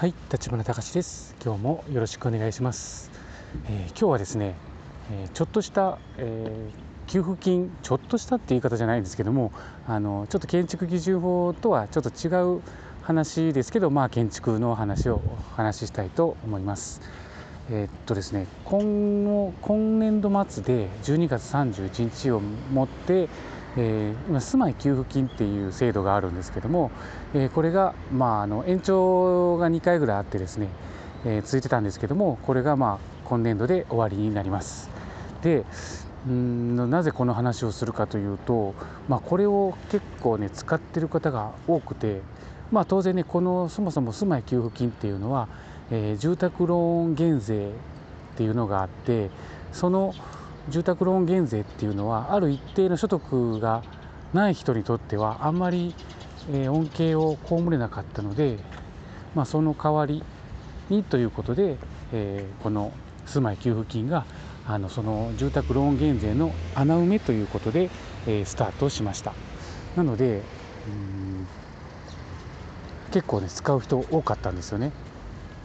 はい、立花隆です。今日もよろしくお願いします。えー今日はですね、えーちょっとした、えー給付金、ちょっとしたって言い方じゃないんですけども、あのちょっと建築基準法とはちょっと違う話ですけど、まあ建築の話をお話ししたいと思います。えーっとですね、今後今年度末で12月31日をもって、えー今住まい給付金っていう制度があるんですけども、えーこれが、まあ、あの延長が2回ぐらいあってですね、えー続いてたんですけどもこれが、まあ、今年度で終わりになります。でうんなぜこの話をするかというと、まあ、これを結構ね使ってる方が多くて、まあ、当然ねこのそもそも住まい給付金っていうのは、えー住宅ローン減税っていうのがあってその住宅ローン減税っていうのはある一定の所得がない人にとってはあんまり、えー恩恵を被れなかったので、まあ、その代わりにということで、えーこの住まい給付金があのその住宅ローン減税の穴埋めということで、えースタートしました。なのでうん結構ね使う人多かったんですよね。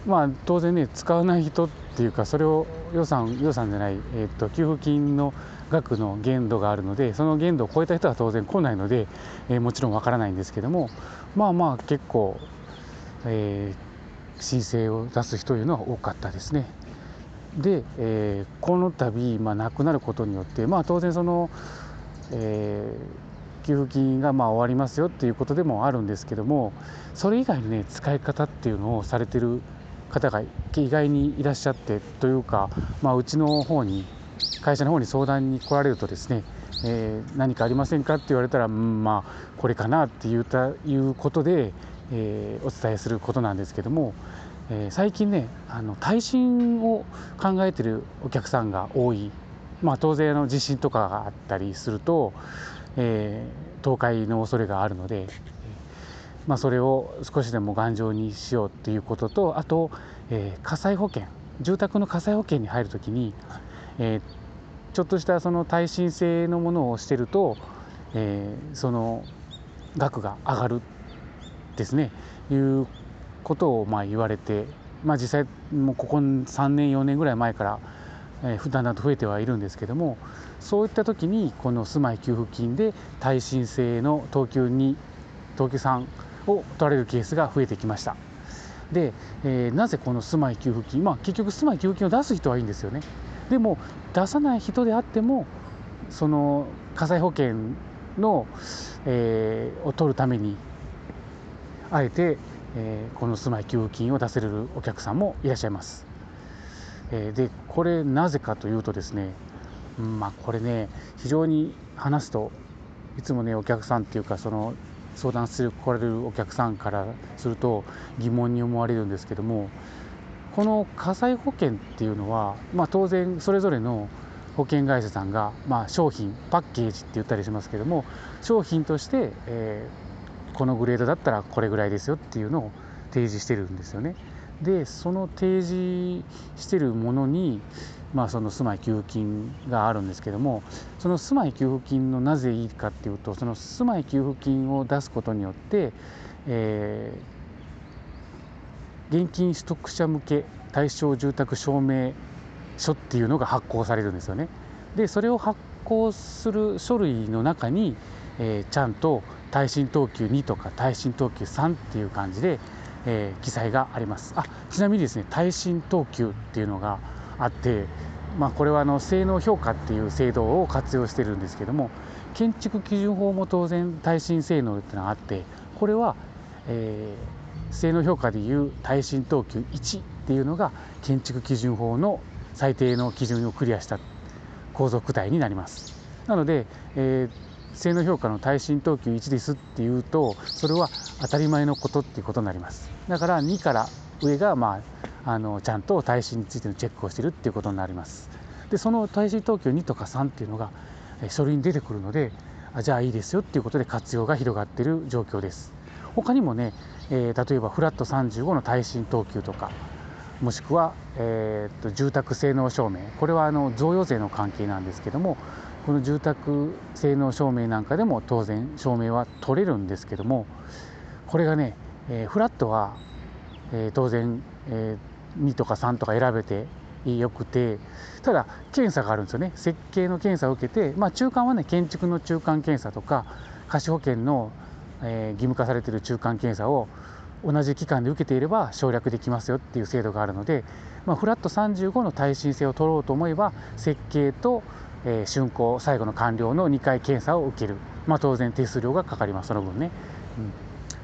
まあ当然ね使わない人っていうかそれを予算予算じゃない、えー、と給付金の額の限度があるのでその限度を超えた人は当然来ないので、えーもちろんわからないんですけどもまあまあ結構、えー申請を出す人というのは多かったですね。で、えーこの度、まあ、なくなることによって、まあ、当然その、えー給付金がまあ終わりますよっていうことでもあるんですけどもそれ以外のね使い方っていうのをされてる方が意外にいらっしゃってというか、まあ、うちの方に会社の方に相談に来られるとですね、えー何かありませんかって言われたら、うんまあこれかなって言うたいうことで、えーお伝えすることなんですけども、えー最近ねあの耐震を考えてるお客さんが多い、まあ、当然の地震とかがあったりすると、えー倒壊の恐れがあるので、まあ、それを少しでも頑丈にしようっていうこととあと、えー火災保険住宅の火災保険に入るときに、えーちょっとしたその耐震性のものをしてると、えーその額が上がるですね。いうことをまあ言われて、まあ、実際もうここ3年4年ぐらい前から、えーだんだんと増えてはいるんですけどもそういった時にこの住まい給付金で耐震性の等級2等級3を取られるケースが増えてきましたで、えーなぜこの住まい給付金まあ結局住まい給付金を出す人はいいんですよねでも出さない人であってもその火災保険の、えーを取るためにあえて、えーこの住まい給付金を出せるお客さんもいらっしゃいます。えーでこれなぜかというとですね、うんまあこれね非常に話すといつもねお客さんっていうかその相談する来られるお客さんからすると疑問に思われるんですけどもこの火災保険っていうのは、まあ、当然それぞれの保険会社さんが、まあ、商品パッケージって言ったりしますけども商品として、えーこのグレードだったらこれぐらいですよっていうのを提示してるんですよね。でその提示してるものに、まあ、その住まい給付金があるんですけどもその住まい給付金のなぜいいかっていうとその住まい給付金を出すことによって、えー現金取得者向け対象住宅証明書っていうのが発行されるんですよね。でそれを発行する書類の中に、えーちゃんと耐震等級2とか耐震等級3っていう感じで、えー記載がありますあちなみにですね耐震等級っていうのがあって、まあ、これはあの性能評価っていう制度を活用してるんですけども建築基準法も当然耐震性能っていうのがあってこれは、えー性能評価でいう耐震等級1っていうのが建築基準法の最低の基準をクリアした構造躯体になります。なので、えー性能評価の耐震等級1ですっていうとそれは当たり前のことっていうことになります。だから2から上が、まあ、あのちゃんと耐震についてのチェックをしてるっていうことになります。でその耐震等級2とか3っていうのが書類に出てくるのでじゃあいいですよっていうことで活用が広がってる状況です。他にもね、えー例えばフラット35の耐震等級とかもしくは、えーと住宅性能証明。これはあの贈与税の関係なんですけどもこの住宅性能証明なんかでも当然証明は取れるんですけどもこれがね、えーフラットは、えー、当然、えー、2とか3とか選べてよくてただ検査があるんですよね。設計の検査を受けて、まあ、中間はね建築の中間検査とか貸保険の、えー、義務化されてる中間検査を同じ期間で受けていれば省略できますよっていう制度があるので、まあ、フラット35の耐震性を取ろうと思えば設計と、え、竣工最後の完了の2回検査を受ける、まあ、当然手数料がかかりますその分ね。うん。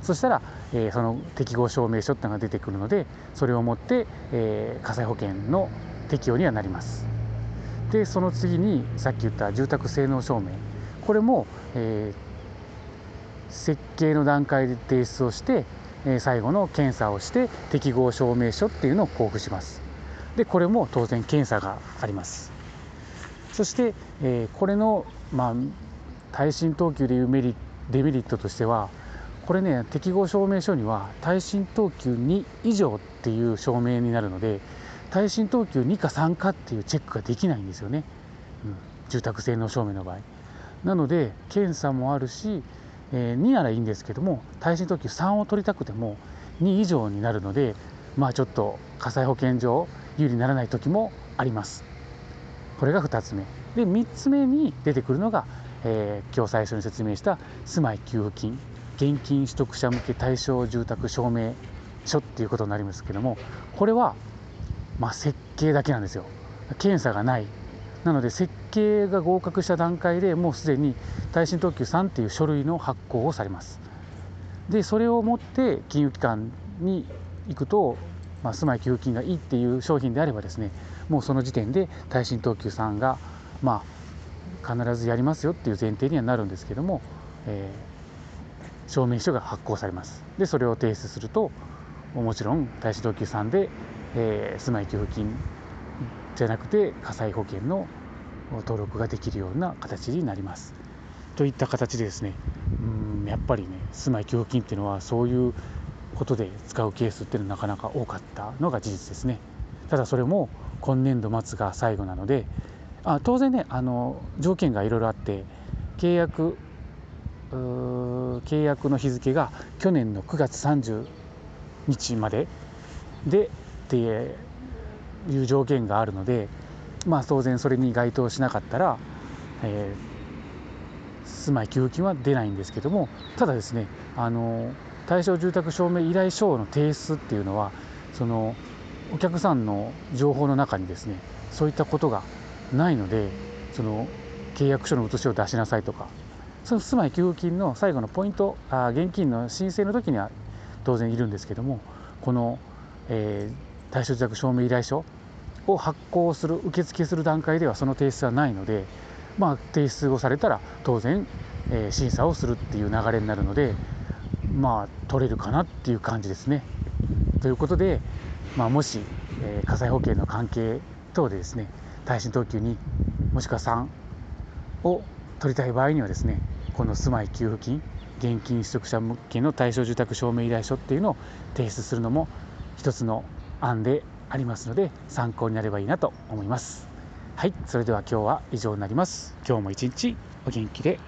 そしたら、えー、その適合証明書っていうのが出てくるのでそれを持って、えー、火災保険の適用にはなります。でその次にさっき言った住宅性能証明。これも、えー、設計の段階で提出をしてえ最後の検査をして適合証明書っていうのを交付します。でこれも当然検査があります。そして、えこれの、まあ、耐震等級でいうメリデメリットとしてはこれね適合証明書には耐震等級2以上っていう証明になるので耐震等級2か3かっていうチェックができないんですよね、うん、住宅性能証明の場合。なので検査もあるしえー、2ならいいんですけども耐震特急3を取りたくても2以上になるのでまあちょっと火災保険上有利にならない時もあります。これが2つ目。で3つ目に出てくるのが、えー、今日最初に説明した住まい給付金。現金取得者向け対象住宅証明書っていうことになりますけどもこれはまあ設計だけなんですよ。検査がない。なので設計が合格した段階でもうすでに耐震特急3っていう書類の発行をされます。でそれを持って金融機関に行くと、まあ、住まい給付金がいいっていう商品であればですねもうその時点で耐震特急3がまあ必ずやりますよっていう前提にはなるんですけども、えー、証明書が発行されますでそれを提出するともちろん耐震特急3で、えー、住まい給付金じゃなくて火災保険の登録ができるような形になります。といった形でですねうんやっぱりね住まい給付金っていうのはそういうことで使うケースっていうのはなかなか多かったのが事実ですね。ただそれも今年度末が最後なのであ当然ねあの条件がいろいろあって契約契約の日付が去年の9月30日までででいう条件があるので、まあ、当然それに該当しなかったら、えー、住まい給付金は出ないんですけどもただですねあの対象住宅証明依頼書の提出っていうのはそのお客さんの情報の中にですねそういったことがないのでその契約書の写しを出しなさいとかその住まい給付金の最後のポイントあ現金の申請の時には当然いるんですけどもこの、えー、対象住宅証明依頼書を発行する受付する段階ではその提出はないので、まあ、提出をされたら当然、えー、審査をするっていう流れになるのでまあ取れるかなっていう感じですね。ということで、まあ、もし、えー、火災保険の関係等でですね耐震等級2もしくは3を取りたい場合にはですねこの住まい給付金現金取得者向けの対象住宅証明依頼書っていうのを提出するのも一つの案でありますので参考になればいいなと思いますはいそれでは今日は以上になります今日も一日お元気で